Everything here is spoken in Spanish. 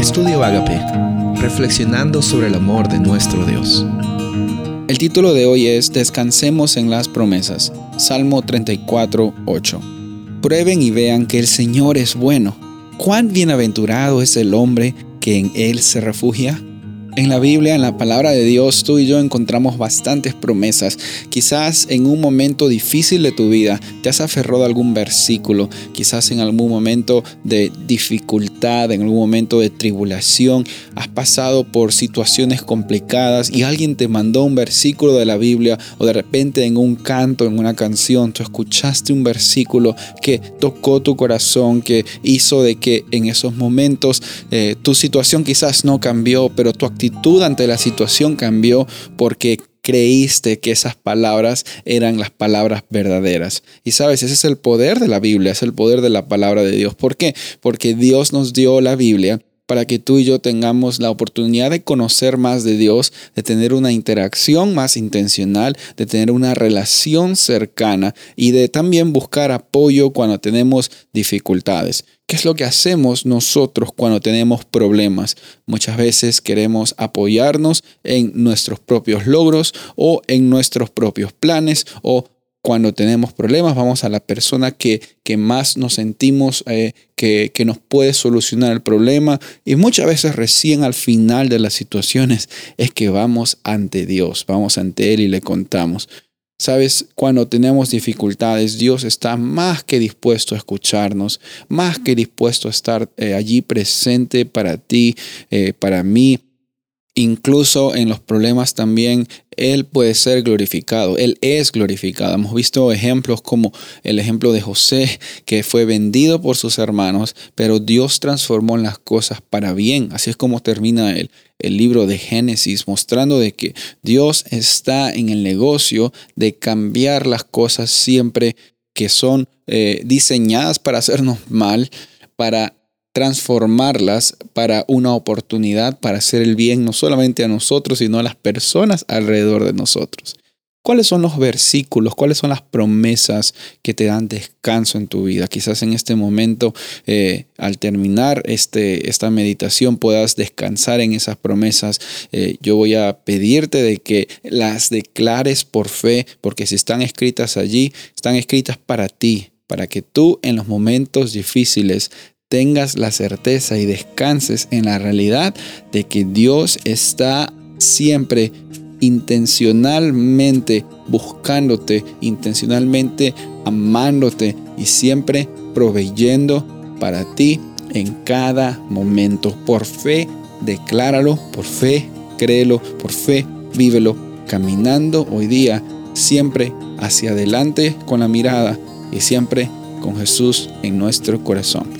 Estudio Agape, reflexionando sobre el amor de nuestro Dios. El título de hoy es Descansemos en las promesas, Salmo 34, 8. Prueben y vean que el Señor es bueno. Cuán bienaventurado es el hombre que en Él se refugia. En la Biblia, en la palabra de Dios, tú y yo encontramos bastantes promesas. Quizás en un momento difícil de tu vida te has aferrado a algún versículo, quizás en algún momento de dificultad, en algún momento de tribulación, has pasado por situaciones complicadas y alguien te mandó un versículo de la Biblia o de repente en un canto, en una canción, tú escuchaste un versículo que tocó tu corazón, que hizo de que en esos momentos eh, tu situación quizás no cambió, pero tu ante la situación cambió porque creíste que esas palabras eran las palabras verdaderas. Y sabes, ese es el poder de la Biblia, es el poder de la palabra de Dios. ¿Por qué? Porque Dios nos dio la Biblia para que tú y yo tengamos la oportunidad de conocer más de Dios, de tener una interacción más intencional, de tener una relación cercana y de también buscar apoyo cuando tenemos dificultades. ¿Qué es lo que hacemos nosotros cuando tenemos problemas? Muchas veces queremos apoyarnos en nuestros propios logros o en nuestros propios planes o cuando tenemos problemas, vamos a la persona que, que más nos sentimos eh, que, que, nos puede solucionar el problema. Y muchas veces recién al final de las situaciones es que vamos ante Dios, vamos ante Él y le contamos. Sabes, cuando tenemos dificultades, Dios está más que dispuesto a escucharnos, más que dispuesto a estar eh, allí presente para ti, eh, para mí. Incluso en los problemas también Él puede ser glorificado, Él es glorificado. Hemos visto ejemplos como el ejemplo de José, que fue vendido por sus hermanos, pero Dios transformó las cosas para bien. Así es como termina el, el libro de Génesis, mostrando de que Dios está en el negocio de cambiar las cosas siempre que son eh, diseñadas para hacernos mal, para transformarlas para una oportunidad para hacer el bien no solamente a nosotros, sino a las personas alrededor de nosotros. ¿Cuáles son los versículos? ¿Cuáles son las promesas que te dan descanso en tu vida? Quizás en este momento, eh, al terminar este, esta meditación, puedas descansar en esas promesas. Eh, yo voy a pedirte de que las declares por fe, porque si están escritas allí, están escritas para ti, para que tú en los momentos difíciles tengas la certeza y descanses en la realidad de que Dios está siempre intencionalmente buscándote, intencionalmente amándote y siempre proveyendo para ti en cada momento. Por fe, decláralo, por fe, créelo, por fe, vívelo, caminando hoy día siempre hacia adelante con la mirada y siempre con Jesús en nuestro corazón.